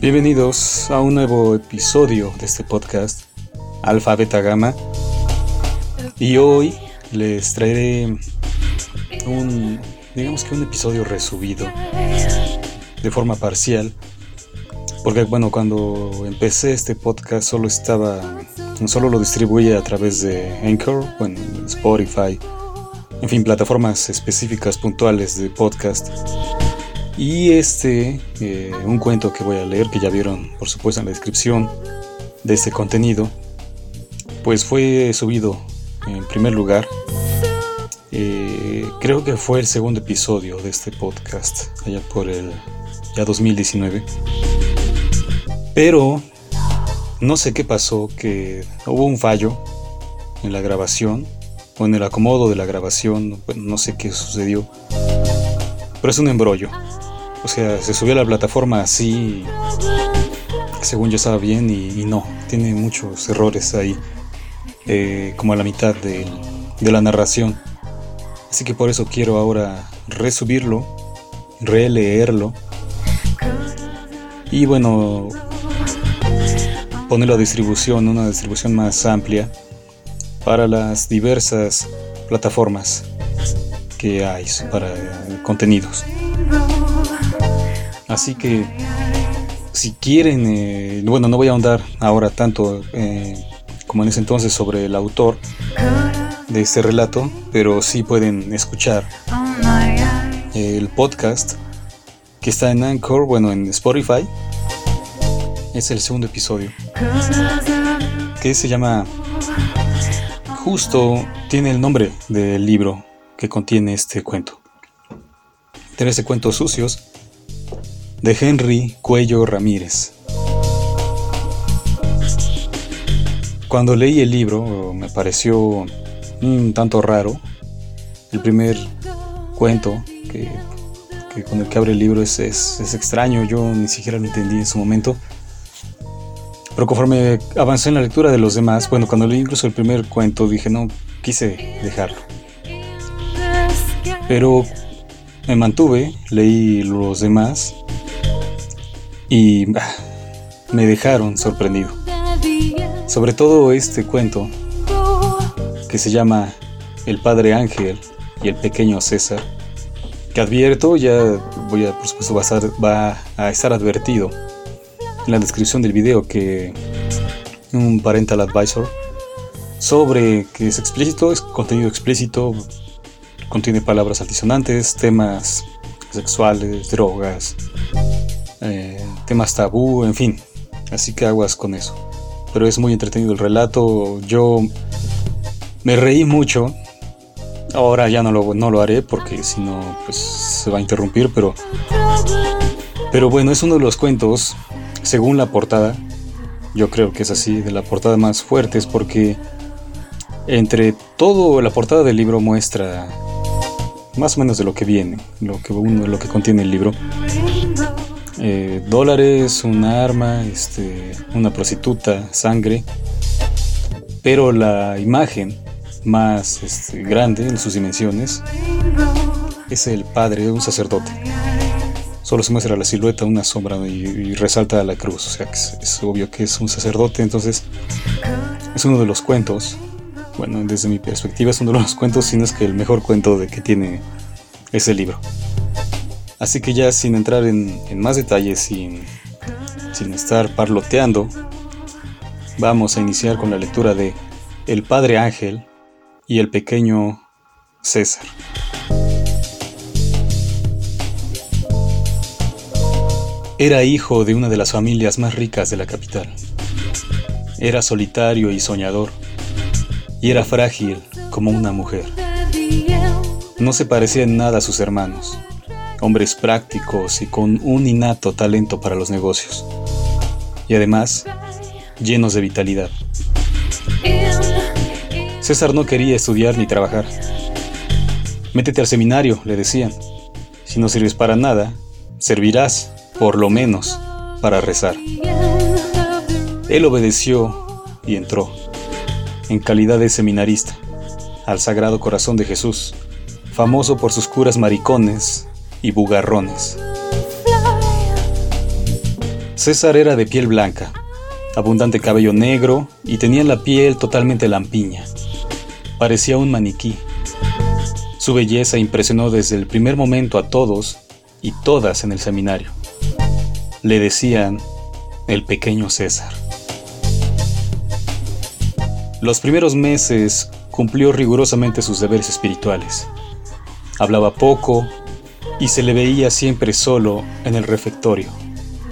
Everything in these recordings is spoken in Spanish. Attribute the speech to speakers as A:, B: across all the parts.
A: Bienvenidos a un nuevo episodio de este podcast Alfa Beta Gamma. Y hoy les traeré un digamos que un episodio resubido de forma parcial porque bueno cuando empecé este podcast solo estaba solo lo distribuye a través de Anchor bueno Spotify en fin plataformas específicas puntuales de podcast y este, eh, un cuento que voy a leer, que ya vieron por supuesto en la descripción de este contenido, pues fue subido en primer lugar. Eh, creo que fue el segundo episodio de este podcast, allá por el ya 2019. Pero no sé qué pasó, que hubo un fallo en la grabación, o en el acomodo de la grabación, no sé qué sucedió, pero es un embrollo. O sea, se subió a la plataforma así, según yo estaba bien, y, no, tiene muchos errores ahí, eh, como a la mitad de, de la narración. Así que por eso quiero ahora resubirlo, releerlo y bueno, ponerlo a distribución, una distribución más amplia para las diversas plataformas que hay para contenidos. Así que si quieren, eh, bueno, no voy a ahondar ahora tanto eh, como en ese entonces sobre el autor de este relato, pero sí pueden escuchar el podcast que está en Anchor, bueno, en Spotify. Es el segundo episodio. Que se llama... Justo tiene el nombre del libro que contiene este cuento. ese cuentos sucios de Henry Cuello Ramírez. Cuando leí el libro me pareció un tanto raro. El primer cuento que, con el que abre el libro es, es, extraño, yo ni siquiera lo entendí en su momento. Pero conforme avancé en la lectura de los demás, bueno, cuando leí incluso el primer cuento dije, no, quise dejarlo. Pero me mantuve, leí los demás y me dejaron sorprendido. Sobre todo este cuento que se llama El Padre Ángel y el Pequeño César, que advierto, ya voy a, por supuesto, va a, estar, advertido en la descripción del video que un parental advisor sobre que es explícito, es contenido explícito, contiene palabras altisonantes, temas sexuales, drogas, eh, temas tabú, en fin. Así que aguas con eso. Pero es muy entretenido el relato. Yo me reí mucho. Ahora ya no lo, no lo haré porque si no, pues se va a interrumpir. Pero, pero bueno, es uno de los cuentos, según la portada. Yo creo que es así, de la portada más fuertes porque entre todo la portada del libro muestra más o menos de lo que viene, lo que uno, lo que contiene el libro. Eh, dólares, un arma, este, una prostituta, sangre. Pero la imagen más este, grande en sus dimensiones es el padre de un sacerdote. Solo se muestra la silueta, una sombra y, resalta la cruz. O sea, que es, obvio que es un sacerdote. Entonces, es uno de los cuentos. Bueno, desde mi perspectiva es uno de los cuentos, si no es que el mejor cuento de que tiene ese libro. Así que ya sin entrar en, más detalles, sin, sin estar parloteando, vamos a iniciar con la lectura de El Padre Ángel y el pequeño César. Era hijo de una de las familias más ricas de la capital. Era solitario y soñador, y era frágil como una mujer. No se parecía en nada a sus hermanos hombres prácticos y con un innato talento para los negocios. Y además, llenos de vitalidad. César no quería estudiar ni trabajar. Métete al seminario, le decían. Si no sirves para nada, servirás, por lo menos, para rezar. Él obedeció y entró, en calidad de seminarista, al Sagrado Corazón de Jesús, famoso por sus curas maricones y bugarrones. César era de piel blanca, abundante cabello negro y tenía la piel totalmente lampiña. Parecía un maniquí. Su belleza impresionó desde el primer momento a todos y todas en el seminario. Le decían el pequeño César. Los primeros meses cumplió rigurosamente sus deberes espirituales. Hablaba poco y se le veía siempre solo en el refectorio,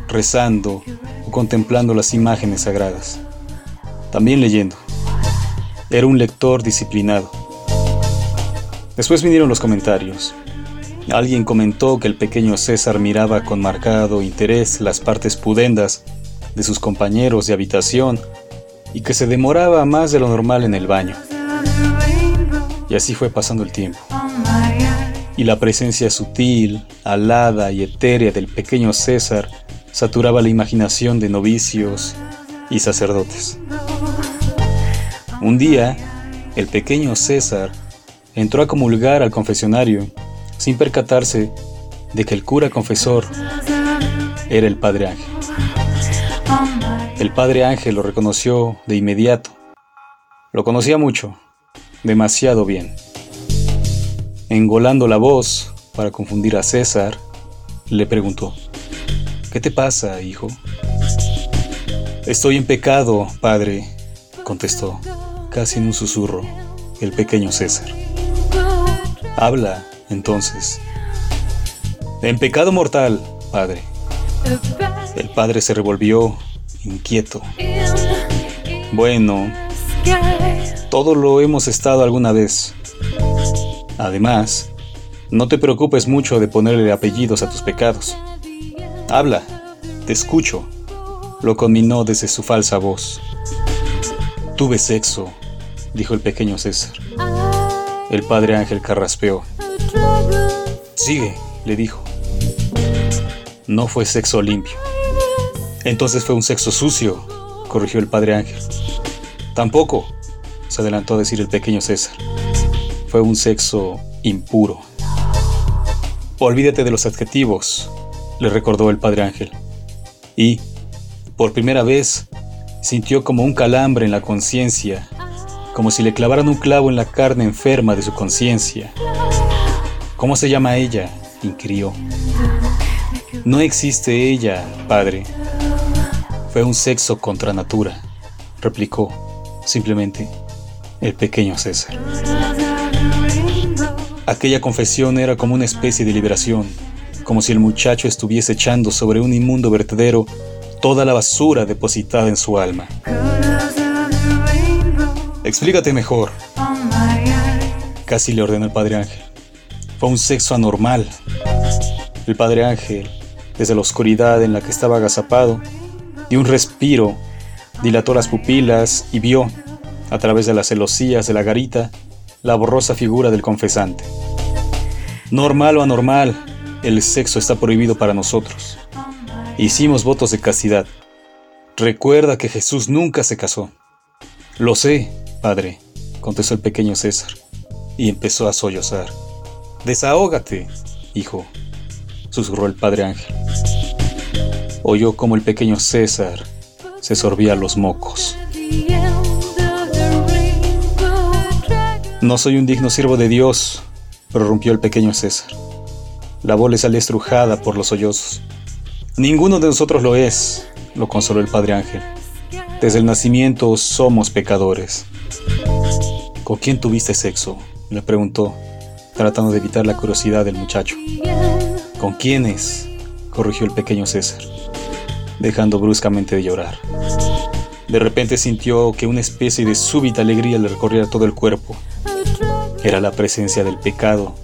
A: rezando o contemplando las imágenes sagradas. También leyendo. Era un lector disciplinado. Después vinieron los comentarios. Alguien comentó que el pequeño César miraba con marcado interés las partes pudendas de sus compañeros de habitación y que se demoraba más de lo normal en el baño. Y así fue pasando el tiempo. Y la presencia sutil, alada y etérea del pequeño César saturaba la imaginación de novicios y sacerdotes. Un día, el pequeño César entró a comulgar al confesionario sin percatarse de que el cura confesor era el Padre Ángel. El Padre Ángel lo reconoció de inmediato. Lo conocía mucho, demasiado bien. Engolando la voz para confundir a César, le preguntó, ¿Qué te pasa, hijo? Estoy en pecado, padre, contestó, casi en un susurro, el pequeño César. Habla, entonces. En pecado mortal, padre. El padre se revolvió, inquieto. Bueno, todo lo hemos estado alguna vez. Además, no te preocupes mucho de ponerle apellidos a tus pecados. Habla, te escucho, lo conminó desde su falsa voz. Tuve sexo, dijo el pequeño César. El padre Ángel carraspeó. Sigue, le dijo. No fue sexo limpio. Entonces fue un sexo sucio, corrigió el padre Ángel. Tampoco, se adelantó a decir el pequeño César. Fue un sexo impuro. Olvídate de los adjetivos, le recordó el padre Ángel. Y, por primera vez, sintió como un calambre en la conciencia, como si le clavaran un clavo en la carne enferma de su conciencia. ¿Cómo se llama ella? inquirió. No existe ella, padre. Fue un sexo contra natura, replicó simplemente el pequeño César. Aquella confesión era como una especie de liberación, como si el muchacho estuviese echando sobre un inmundo vertedero toda la basura depositada en su alma. Explícate mejor. Casi le ordenó el Padre Ángel. Fue un sexo anormal. El Padre Ángel, desde la oscuridad en la que estaba agazapado, dio un respiro, dilató las pupilas y vio, a través de las celosías de la garita, la borrosa figura del confesante. Normal o anormal, el sexo está prohibido para nosotros. Hicimos votos de castidad. Recuerda que Jesús nunca se casó. Lo sé, padre, contestó el pequeño César, y empezó a sollozar. Desahógate, hijo, susurró el padre Ángel. Oyó como el pequeño César se sorbía los mocos. No soy un digno siervo de Dios, prorrumpió el pequeño César. La voz le salió estrujada por los sollozos. Ninguno de nosotros lo es, lo consoló el Padre Ángel. Desde el nacimiento somos pecadores. ¿Con quién tuviste sexo? le preguntó, tratando de evitar la curiosidad del muchacho. ¿Con quiénes? corrigió el pequeño César, dejando bruscamente de llorar. De repente sintió que una especie de súbita alegría le recorría todo el cuerpo. Era la presencia del pecado.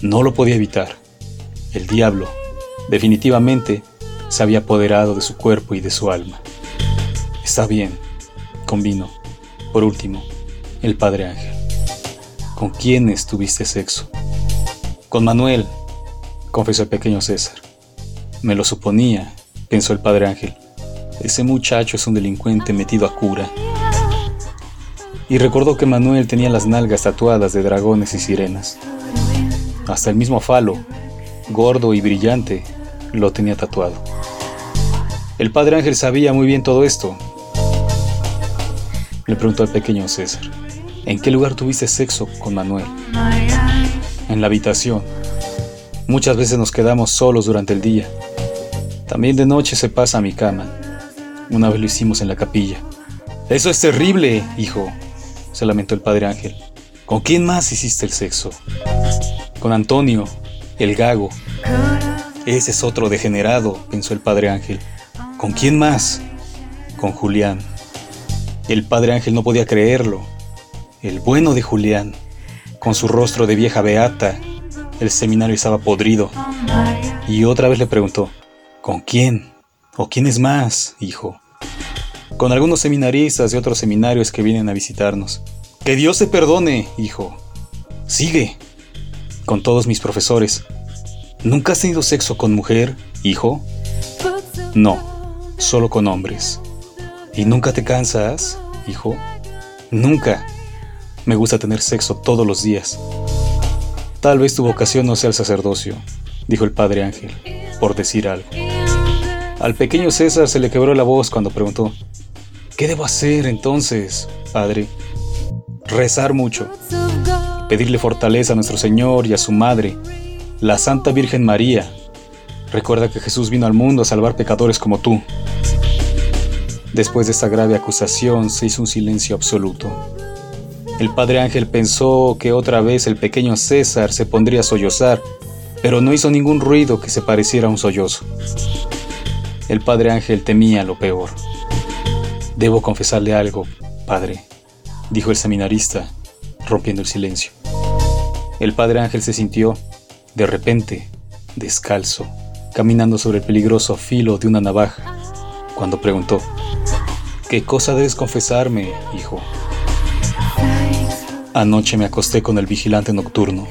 A: No lo podía evitar. El diablo, definitivamente, se había apoderado de su cuerpo y de su alma. Está bien, convino. Por último, el Padre Ángel. ¿Con quiénes tuviste sexo? Con Manuel, confesó el pequeño César. Me lo suponía, pensó el padre Ángel. Ese muchacho es un delincuente metido a cura. Y recordó que Manuel tenía las nalgas tatuadas de dragones y sirenas. Hasta el mismo falo, gordo y brillante, lo tenía tatuado. El padre Ángel sabía muy bien todo esto. Le preguntó al pequeño César, ¿en qué lugar tuviste sexo con Manuel? En la habitación. Muchas veces nos quedamos solos durante el día. También de noche se pasa a mi cama. Una vez lo hicimos en la capilla. Eso es terrible, hijo, se lamentó el padre Ángel. ¿Con quién más hiciste el sexo? Con Antonio, el gago. Ese es otro degenerado, pensó el padre Ángel. ¿Con quién más? Con Julián. El padre Ángel no podía creerlo. El bueno de Julián, con su rostro de vieja beata, el seminario estaba podrido. Y otra vez le preguntó, ¿con quién? ¿O quién es más, hijo? Con algunos seminaristas de otros seminarios que vienen a visitarnos. Que Dios te perdone, hijo. Sigue. Con todos mis profesores. ¿Nunca has tenido sexo con mujer, hijo? No, solo con hombres. ¿Y nunca te cansas, hijo? Nunca. Me gusta tener sexo todos los días. Tal vez tu vocación no sea el sacerdocio, dijo el padre Ángel, por decir algo. Al pequeño César se le quebró la voz cuando preguntó, ¿Qué debo hacer entonces, Padre? Rezar mucho, pedirle fortaleza a nuestro Señor y a su Madre, la Santa Virgen María. Recuerda que Jesús vino al mundo a salvar pecadores como tú. Después de esta grave acusación se hizo un silencio absoluto. El padre Ángel pensó que otra vez el pequeño César se pondría a sollozar, pero no hizo ningún ruido que se pareciera a un sollozo. El padre Ángel temía lo peor. Debo confesarle algo, padre, dijo el seminarista, rompiendo el silencio. El padre Ángel se sintió, de repente, descalzo, caminando sobre el peligroso filo de una navaja, cuando preguntó, ¿Qué cosa debes confesarme, hijo? Anoche me acosté con el vigilante nocturno.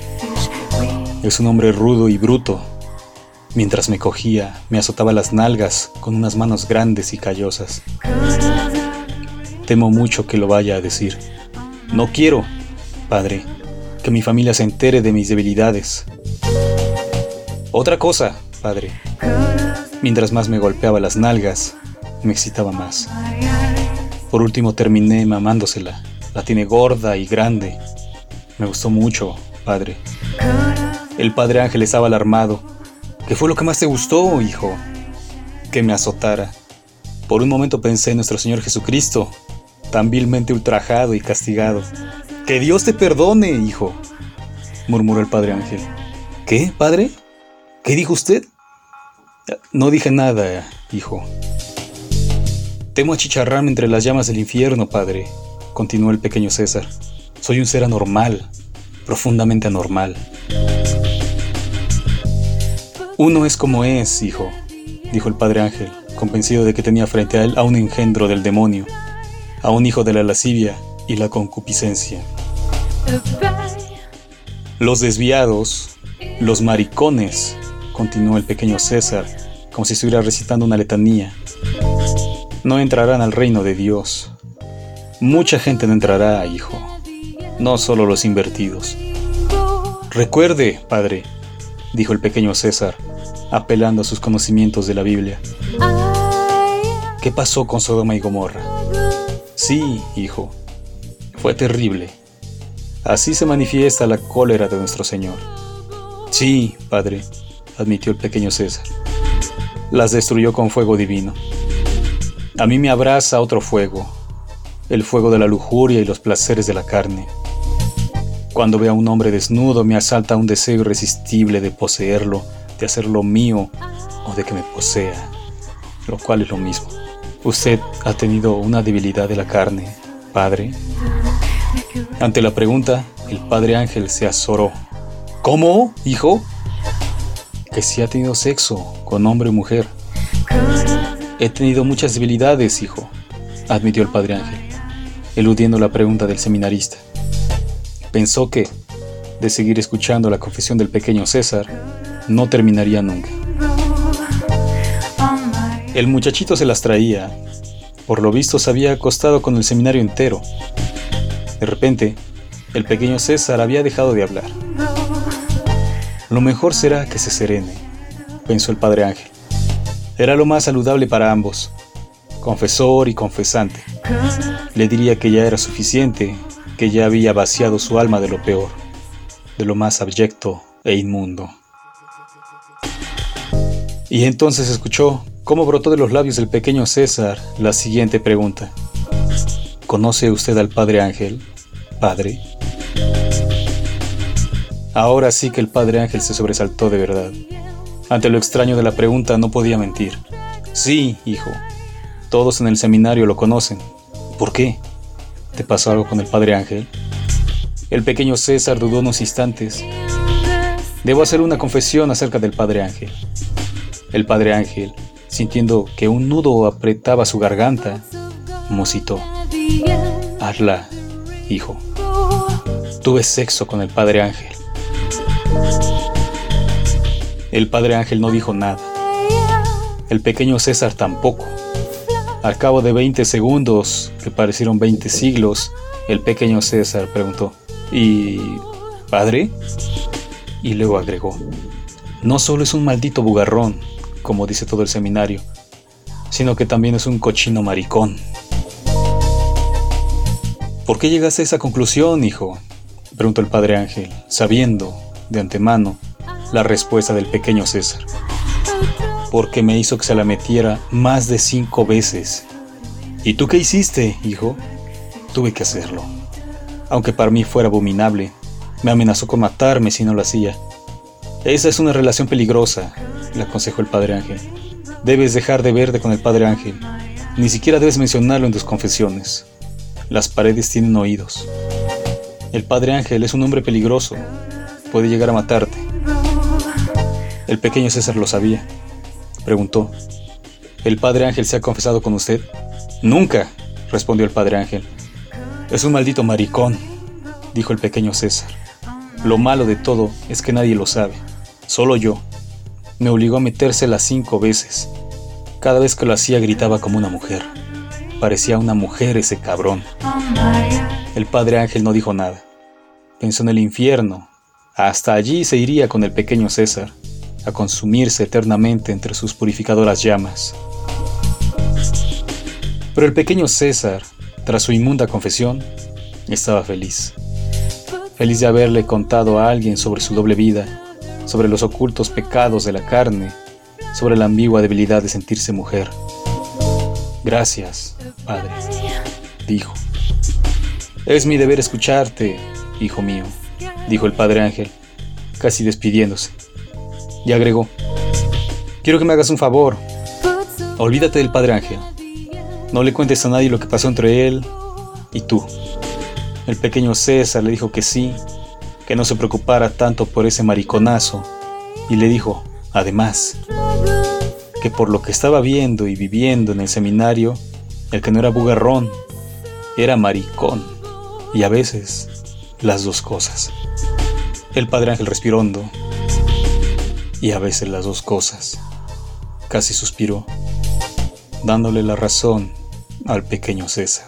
A: Es un hombre rudo y bruto. Mientras me cogía, me azotaba las nalgas con unas manos grandes y callosas. Temo mucho que lo vaya a decir. No quiero, padre, que mi familia se entere de mis debilidades. Otra cosa, padre. Mientras más me golpeaba las nalgas, me excitaba más. Por último terminé mamándosela. La tiene gorda y grande. Me gustó mucho, padre. El padre Ángel estaba alarmado. ¿Qué fue lo que más te gustó, hijo? Que me azotara. Por un momento pensé en nuestro Señor Jesucristo, tan vilmente ultrajado y castigado. Que Dios te perdone, hijo, murmuró el padre Ángel. ¿Qué, padre? ¿Qué dijo usted? No dije nada, hijo. Temo achicharrarme entre las llamas del infierno, padre, continuó el pequeño César. Soy un ser anormal, profundamente anormal. Uno es como es, hijo, dijo el padre Ángel, convencido de que tenía frente a él a un engendro del demonio, a un hijo de la lascivia y la concupiscencia. Los desviados, los maricones, continuó el pequeño César, como si estuviera recitando una letanía, no entrarán al reino de Dios. Mucha gente no entrará, hijo, no solo los invertidos. Recuerde, padre, dijo el pequeño César, apelando a sus conocimientos de la Biblia. ¿Qué pasó con Sodoma y Gomorra? Sí, hijo, fue terrible. Así se manifiesta la cólera de nuestro Señor. Sí, padre, admitió el pequeño César. Las destruyó con fuego divino. A mí me abraza otro fuego, el fuego de la lujuria y los placeres de la carne. Cuando veo a un hombre desnudo me asalta un deseo irresistible de poseerlo, de hacerlo mío o de que me posea, lo cual es lo mismo. Usted ha tenido una debilidad de la carne, padre. Ante la pregunta, el padre Ángel se azoró. ¿Cómo, hijo? Que si ha tenido sexo con hombre o mujer. He tenido muchas debilidades, hijo, admitió el padre Ángel, eludiendo la pregunta del seminarista. Pensó que, de seguir escuchando la confesión del pequeño César, no terminaría nunca. El muchachito se las traía. Por lo visto se había acostado con el seminario entero. De repente, el pequeño César había dejado de hablar. Lo mejor será que se serene, pensó el padre Ángel. Era lo más saludable para ambos, confesor y confesante. Le diría que ya era suficiente, que ya había vaciado su alma de lo peor, de lo más abyecto e inmundo. Y entonces escuchó cómo brotó de los labios del pequeño César la siguiente pregunta. ¿Conoce usted al Padre Ángel, padre? Ahora sí que el Padre Ángel se sobresaltó de verdad. Ante lo extraño de la pregunta no podía mentir. Sí, hijo. Todos en el seminario lo conocen. ¿Por qué? ¿Te pasó algo con el Padre Ángel? El pequeño César dudó unos instantes. Debo hacer una confesión acerca del Padre Ángel. El Padre Ángel, sintiendo que un nudo apretaba su garganta, musitó. Hazla, hijo. Tuve sexo con el Padre Ángel. El padre Ángel no dijo nada. El pequeño César tampoco. Al cabo de 20 segundos, que parecieron 20 siglos, el pequeño César preguntó, ¿Y padre? Y luego agregó, no solo es un maldito bugarrón, como dice todo el seminario, sino que también es un cochino maricón. ¿Por qué llegaste a esa conclusión, hijo? preguntó el padre Ángel, sabiendo, de antemano, la respuesta del pequeño César, porque me hizo que se la metiera más de cinco veces. ¿Y tú qué hiciste, hijo? Tuve que hacerlo. Aunque para mí fuera abominable, me amenazó con matarme si no lo hacía. Esa es una relación peligrosa, le aconsejó el padre Ángel. Debes dejar de verte con el padre Ángel. Ni siquiera debes mencionarlo en tus confesiones. Las paredes tienen oídos. El padre Ángel es un hombre peligroso. Puede llegar a matarte. El pequeño César lo sabía. Preguntó, ¿El padre Ángel se ha confesado con usted? Nunca, respondió el padre Ángel. Es un maldito maricón, dijo el pequeño César. Lo malo de todo es que nadie lo sabe, solo yo. Me obligó a metérsela cinco veces. Cada vez que lo hacía gritaba como una mujer. Parecía una mujer ese cabrón. El padre Ángel no dijo nada. Pensó en el infierno. Hasta allí se iría con el pequeño César a consumirse eternamente entre sus purificadoras llamas. Pero el pequeño César, tras su inmunda confesión, estaba feliz. Feliz de haberle contado a alguien sobre su doble vida, sobre los ocultos pecados de la carne, sobre la ambigua debilidad de sentirse mujer. Gracias, Padre, dijo. Es mi deber escucharte, hijo mío, dijo el Padre Ángel, casi despidiéndose y agregó, quiero que me hagas un favor. Olvídate del Padre Ángel. No le cuentes a nadie lo que pasó entre él y tú. El pequeño César le dijo que sí, que no se preocupara tanto por ese mariconazo, y le dijo, además, que por lo que estaba viendo y viviendo en el seminario, el que no era bugarrón, era maricón, y a veces las dos cosas. El padre Ángel respiró hondo y a veces las dos cosas. Casi suspiró, dándole la razón al pequeño César.